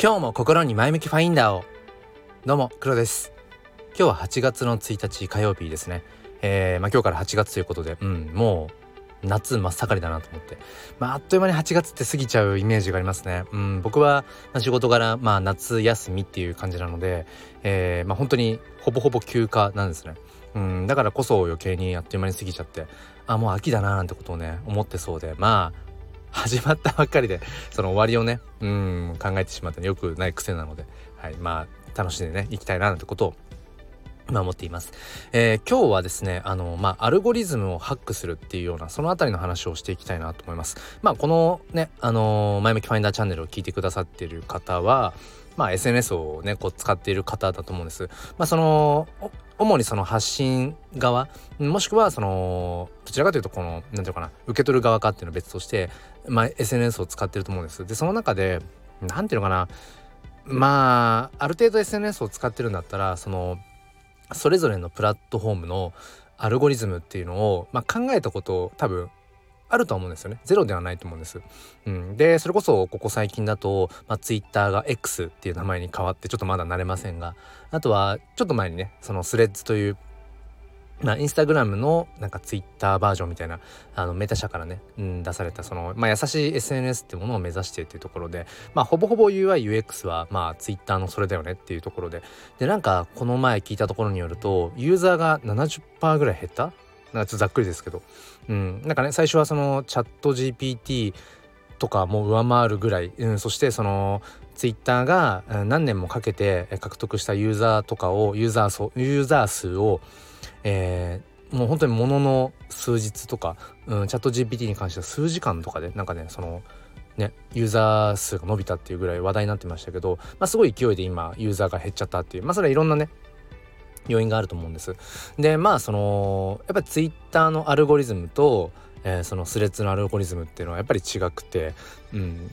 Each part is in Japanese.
今日も心に前向きファインダーを。どうも黒です。今日は8月の1日火曜日ですね。えー、まあ、今日から8月ということでうんもう夏真っ盛りだなと思って、まあ、あっという間に8月って過ぎちゃうイメージがありますね。うん、僕は仕事柄、まあ、夏休みっていう感じなので、えー、まあ、本当にほぼほぼ休暇なんですね。うん、だからこそ余計にあっという間に過ぎちゃって、あ、もう秋だななんてことをね、思ってそうで、まあ、始まったばっかりでその終わりをねうん考えてしまったよくない癖なので、はい、まあ楽しんでねいきたいななんてことをまあ思っています。えー、今日はですね、あの、まあ、アルゴリズムをハックするっていうような、そのあたりの話をしていきたいなと思います。まあ、このね、あのー、前向きファインダーチャンネルを聞いてくださっている方は、まあ、SNS をね、こう使っている方だと思うんです。まあ、その、主にその発信側もしくはそのどちらかというとこの何て言うかな受け取る側かっていうのは別として、まあ、SNS を使ってると思うんです。でその中で何て言うのかなまあある程度 SNS を使ってるんだったらそのそれぞれのプラットフォームのアルゴリズムっていうのを、まあ、考えたこと多分あると思うんですよねゼロではないと思うんです。うん、でそれこそここ最近だと、まあ、Twitter が X っていう名前に変わってちょっとまだ慣れませんがあとはちょっと前にねそのスレッズというまあ、インスタグラムのなんかツイッターバージョンみたいなあのメタ社からね、うん、出されたその、まあ、優しい SNS ってものを目指してっていうところで、まあ、ほぼほぼ UIUX はまあツイッターのそれだよねっていうところででなんかこの前聞いたところによるとユーザーが70%ぐらい減った？なんかちょっとざっくりですけど、うん、なんかね最初はそのチャット GPT とかも上回るぐらい、うん、そしてそのツイッターが何年もかけて獲得したユーザーとかをユーザー数ユーザー数を、えー、もう本当にものの数日とか、うん、チャット GPT に関しては数時間とかでなんかねそのねユーザー数が伸びたっていうぐらい話題になってましたけど、まあ、すごい勢いで今ユーザーが減っちゃったっていうまあそれはいろんなね要因があると思うんです。でまあそのやっぱりツイッターのアルゴリズムと、えー、そのスレッズのアルゴリズムっていうのはやっぱり違くて、うん、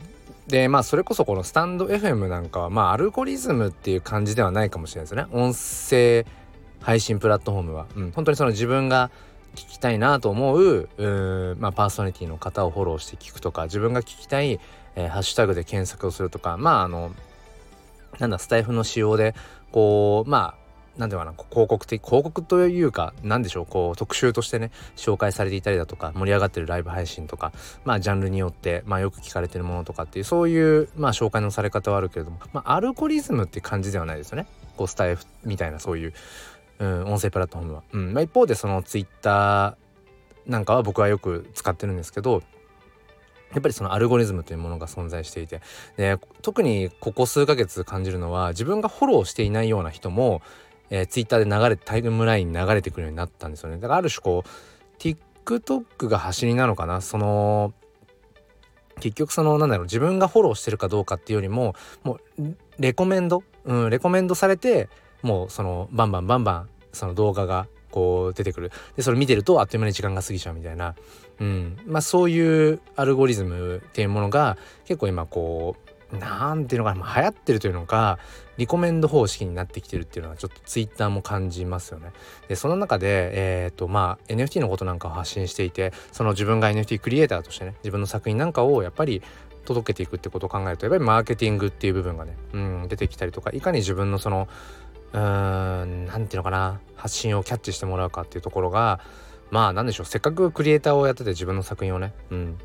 でまあそれこそこのスタンド FM なんかはまあアルゴリズムっていう感じではないかもしれないですね。音声配信プラットフォームは、うん、本当にその自分が聞きたいなと思うう、まあ、パーソナリティの方をフォローして聞くとか自分が聞きたい、えー、ハッシュタグで検索をするとかまああのなんだスタイフの仕様でこうまあ何て言うかな広告的広告というか何でしょうこう特集としてね紹介されていたりだとか盛り上がってるライブ配信とかまあジャンルによってまあよく聞かれてるものとかっていうそういうまあ紹介のされ方はあるけれどもまあアルゴリズムって感じではないですよねこうスタイフみたいなそういう、うん、音声プラットフォームは。うんまあ、一方でそのツイッターなんかは僕はよく使ってるんですけどやっぱりそのアルゴリズムというものが存在していてで特にここ数ヶ月感じるのは自分がフォローしていないような人もえー、ツイッターで流れてタイムラインに流れてくるようになったんですよね。だからある種こう TikTok が走りなのかな。その結局そのなんだろう自分がフォローしてるかどうかっていうよりももうレコメンド、うん、レコメンドされてもうそのバンバンバンバンその動画がこう出てくる。でそれ見てるとあっという間に時間が過ぎちゃうみたいな、うん。まあ、そういうアルゴリズムっていうものが結構今こう何ていうのかな、まあ、流行ってるというのかリコメンド方式になってきてるっていうのはちょっとツイッターも感じますよね。でその中で、えーとまあ、NFT のことなんかを発信していてその自分が NFT クリエイターとしてね自分の作品なんかをやっぱり届けていくってことを考えるとやっぱりマーケティングっていう部分がね、うん、出てきたりとかいかに自分のそのうーん何ていうのかな発信をキャッチしてもらうかっていうところがまあ何でしょうせっかくクリエイターをやってて自分の作品をね、うん、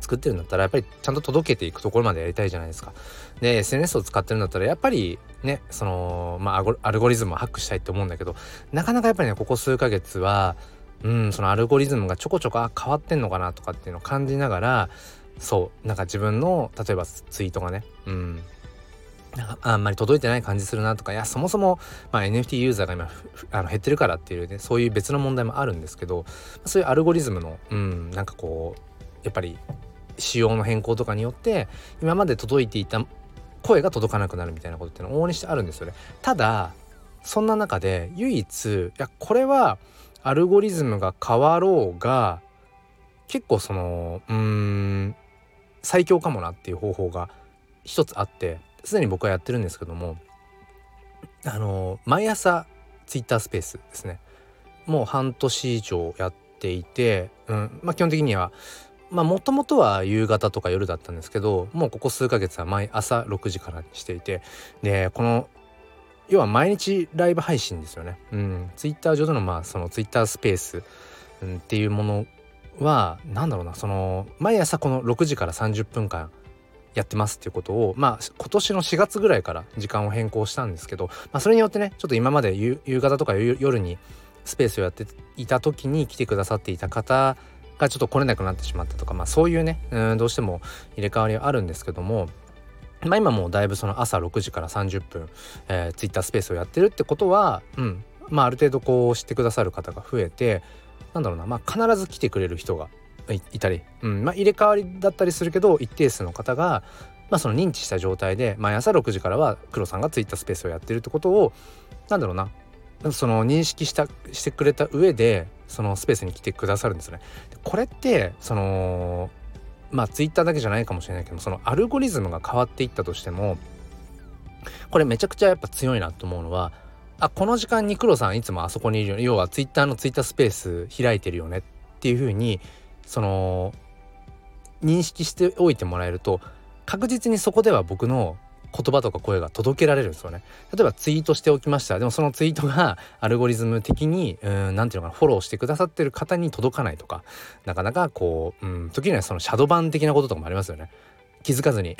作ってるんだったらやっぱりちゃんと届けていくところまでやりたいじゃないですか。で SNS を使ってるんだったらやっぱりねそのまあアルゴリズムをハックしたいって思うんだけどなかなかやっぱりねここ数ヶ月はうんそのアルゴリズムがちょこちょこあ変わってんのかなとかっていうのを感じながらそうなんか自分の例えばツイートがねうんあんまり届いてない感じするなとかいやそもそも、まあ、NFT ユーザーが今あの減ってるからっていうねそういう別の問題もあるんですけどそういうアルゴリズムのうんなんかこうやっぱり仕様の変更とかによって今まで届いていた声が届かなくなるみたいなことっての往々にしてあるんですよね。ただそんな中で唯一いやこれはアルゴリズムが変わろうが結構そのうーん最強かもなっていう方法が一つあってすでに僕はやってるんですけどもあの毎朝ツイッタースペースですねもう半年以上やっていて、うんまあ、基本的にはまあもともとは夕方とか夜だったんですけどもうここ数ヶ月は毎朝6時からにしていてでこの要は毎日ライブ配信ですよね。うん、ツイッター上でのまあそのツイッタースペース、うん、っていうものは何だろうなその毎朝この6時から30分間やってますっていうことをまあ今年の4月ぐらいから時間を変更したんですけど、まあ、それによってねちょっと今まで夕方とか夜にスペースをやっていた時に来てくださっていた方がちょっと来れなくなってしまったとかまあそういうねうんどうしても入れ替わりはあるんですけどもまあ今もうだいぶその朝6時から30分、えー、ツイッタースペースをやってるってことはうんまあある程度こう知ってくださる方が増えてなんだろうなまあ必ず来てくれる人がいたり、うんまあ、入れ替わりだったりするけど一定数の方が、まあ、その認知した状態で毎朝6時からは黒さんがツイッタースペースをやってるってことをなんだろうなその認識したしてくれた上でそのスペースに来てくださるんですよね。これってそのまあツイッターだけじゃないかもしれないけどそのアルゴリズムが変わっていったとしてもこれめちゃくちゃやっぱ強いなと思うのはあこの時間に黒さんいつもあそこにいるよね要はツイッターのツイッタースペース開いてるよねっていうふうにその認識しておいてもらえると確実にそこでは僕の言葉とか声が届けられるんですよね。例えばツイートしておきました。でもそのツイートが アルゴリズム的に何て言うのかなフォローしてくださってる方に届かないとかなかなかこう、うん、時にはそのシャドバ的なこととかもありますよね。気づかずに。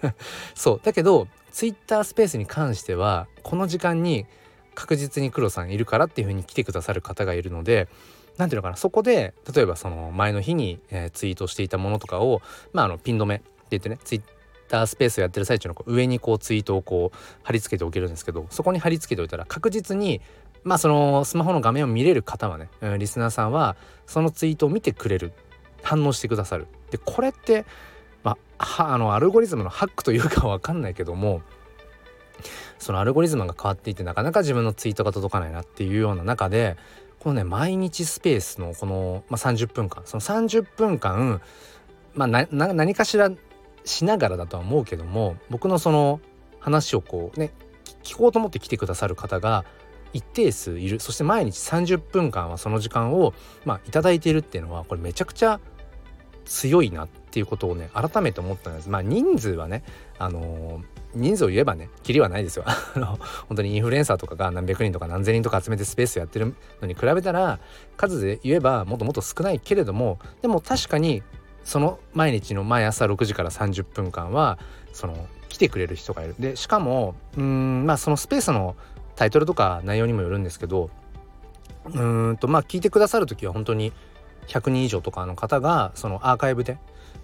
そう。だけどツイッタースペースに関してはこの時間に確実に黒さんいるからっていう風に来てくださる方がいるので何ていうのかなそこで例えばその前の日に、えー、ツイートしていたものとかをまああのピン止めって言ってねツイッタースペースをやってる最中の上にこうツイートをこう貼り付けておけるんですけどそこに貼り付けておいたら確実にまあそのスマホの画面を見れる方はね、うん、リスナーさんはそのツイートを見てくれる反応してくださる。でこれってまああのアルゴリズムのハックというか分かんないけどもそのアルゴリズムが変わっていてなかなか自分のツイートが届かないなっていうような中でこのね毎日スペースのこの、まあ、30分間その30分間まあ何かしらしながらだとは思うけども僕のその話をこうね聞こうと思って来てくださる方が一定数いる。そして毎日30分間はその時間をまあ頂いているっていうのはこれめちゃくちゃ強いなっていうことをね改めて思ったんです。まあ人数はねあのー、人数を言えばねキリはないですよ。本当にインフルエンサーとかが何百人とか何千人とか集めてスペースやってるのに比べたら数で言えばもっともっと少ないけれどもでも確かにその毎日の毎朝6時から30分間はその来てくれる人がいる。でしかもうんまあそのスペースのタイトルとか内容にもよるんですけどうんとまあ聞いてくださる時は本当に100人以上とかの方がそのアーカイブで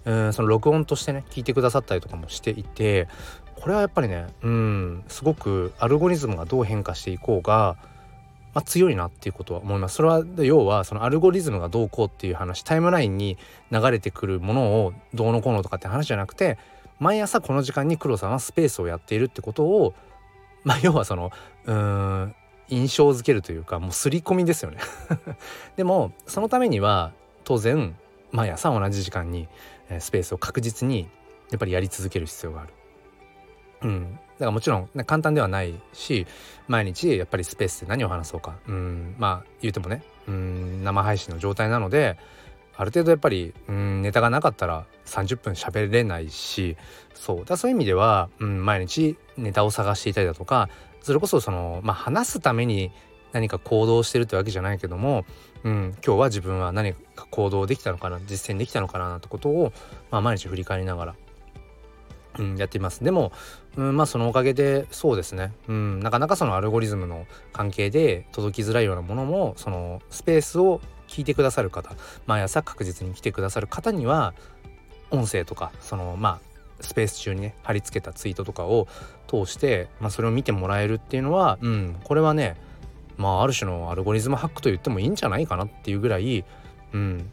うんその録音としてね聞いてくださったりとかもしていてこれはやっぱりねうんすごくアルゴリズムがどう変化していこうが、まあ、強いなっていうことは思います。それは要はそのアルゴリズムがどうこうっていう話タイムラインに流れてくるものをどうのこうのとかって話じゃなくて毎朝この時間に黒さんはスペースをやっているってことをまあ要はそのうん印象づけるというかもう刷り込みですよね でもそのためには当然毎朝同じ時間にスペースを確実にやっぱりやり続ける必要がある。うん、だからもちろん簡単ではないし毎日やっぱりスペースで何を話そうか。うんまあ言うてもねうん生配信の状態なのである程度やっぱりうんネタがなかったら30分喋れないしそう。だそういう意味では、うん、毎日ネタを探していたりだとかそれこそその、まあ、話すために何か行動してるってわけじゃないけども、うん、今日は自分は何か行動できたのかな実践できたのかなってことを、まあ、毎日振り返りながら、うん、やっています。でも、うん、まあそのおかげでそうですね、うん、なかなかそのアルゴリズムの関係で届きづらいようなものもそのスペースを聞いてくださる方毎朝確実に来てくださる方には音声とかそのまあスペース中にね貼り付けたツイートとかを通して、まあ、それを見てもらえるっていうのは、うん、これはねまあある種のアルゴリズムハックと言ってもいいんじゃないかなっていうぐらい、うん、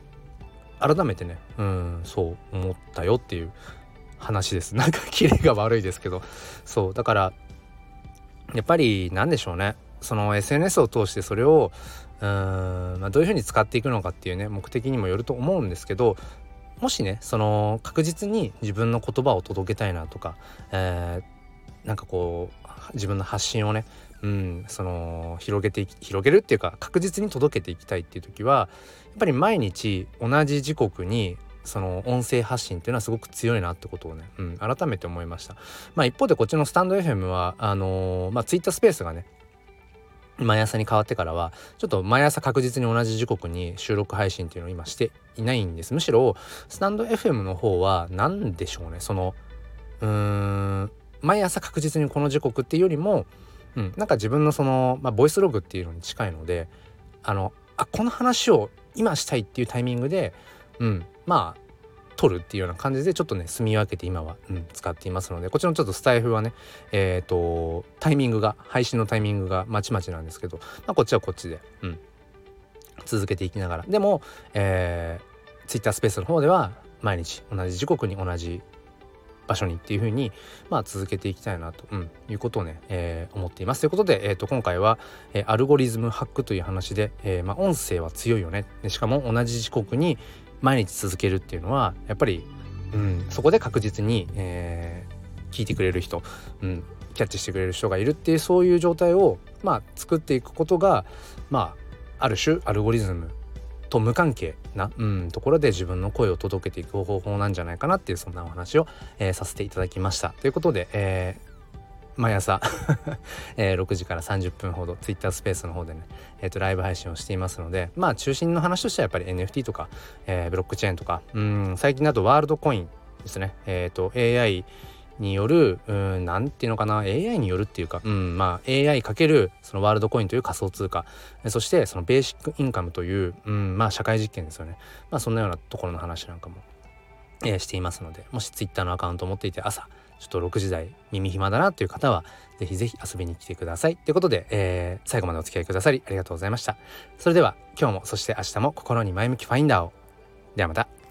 改めてね、うん、そう思ったよっていう話です。なんかキレが悪いですけど。そう。だからやっぱり何でしょうね。その SNS を通してそれをうん、まあ、どういうふうに使っていくのかっていうね目的にもよると思うんですけどもしねその確実に自分の言葉を届けたいなとか、えー、なんかこう自分の発信をね、うん、その広げて広げるっていうか確実に届けていきたいっていう時はやっぱり毎日同じ時刻にその音声発信っていうのはすごく強いなってことをね、うん、改めて思いました。まあ一方でこっちのスタンド FM はあのー、まあツイッタースペースがね毎朝に変わってからはちょっと毎朝確実に同じ時刻に収録配信っていうのを今していないんです。むしろスタンド FM の方は何でしょうね。そのうーん毎朝確実にこの時刻っていうよりも、うん、なんか自分のその、まあ、ボイスログっていうのに近いのであのあこの話を今したいっていうタイミングで、うん、まあ取るっていうような感じでちょっとね住み分けて今は、うん、使っていますのでこちらのちょっとスタイフはねえっ、ー、とタイミングが配信のタイミングがまちまちなんですけど、まあ、こっちはこっちで、うん、続けていきながらでも、えー、Twitter スペースの方では毎日同じ時刻に同じ場所にっていう風にまあ続けていきたいなと、うん、いうことをね、えー、思っています。ということで、えー、と今回は、えー、アルゴリズムハックという話で、えーまあ、音声は強いよねでしかも同じ時刻に毎日続けるっていうのはやっぱり、うん、そこで確実に、えー、聞いてくれる人、うん、キャッチしてくれる人がいるっていうそういう状態を、まあ、作っていくことが、まあ、ある種アルゴリズムと無関係な、うん、ところで自分の声を届けていく方法なんじゃないかなっていうそんなお話を、えー、させていただきました。ということで、えー毎朝 えー、6時から30分ほど Twitter スペースの方でね、えー、とライブ配信をしていますのでまあ中心の話としてはやっぱり NFT とか、えー、ブロックチェーンとかうん最近だとワールドコインですね。えっ、ー、と AI によるうんなんていうのかな AI によるっていうか、うん、まあ AI かけるそのワールドコインという仮想通貨そしてそのベーシックインカムという、うん、まあ社会実験ですよね。まあそんなようなところの話なんかも、えー、していますのでもし Twitter のアカウントを持っていて朝ちょっと6時台耳暇だなという方はぜひぜひ遊びに来てください。ということで、えー、最後までお付き合いくださりありがとうございました。それでは今日もそして明日も心に前向きファインダーを。ではまた。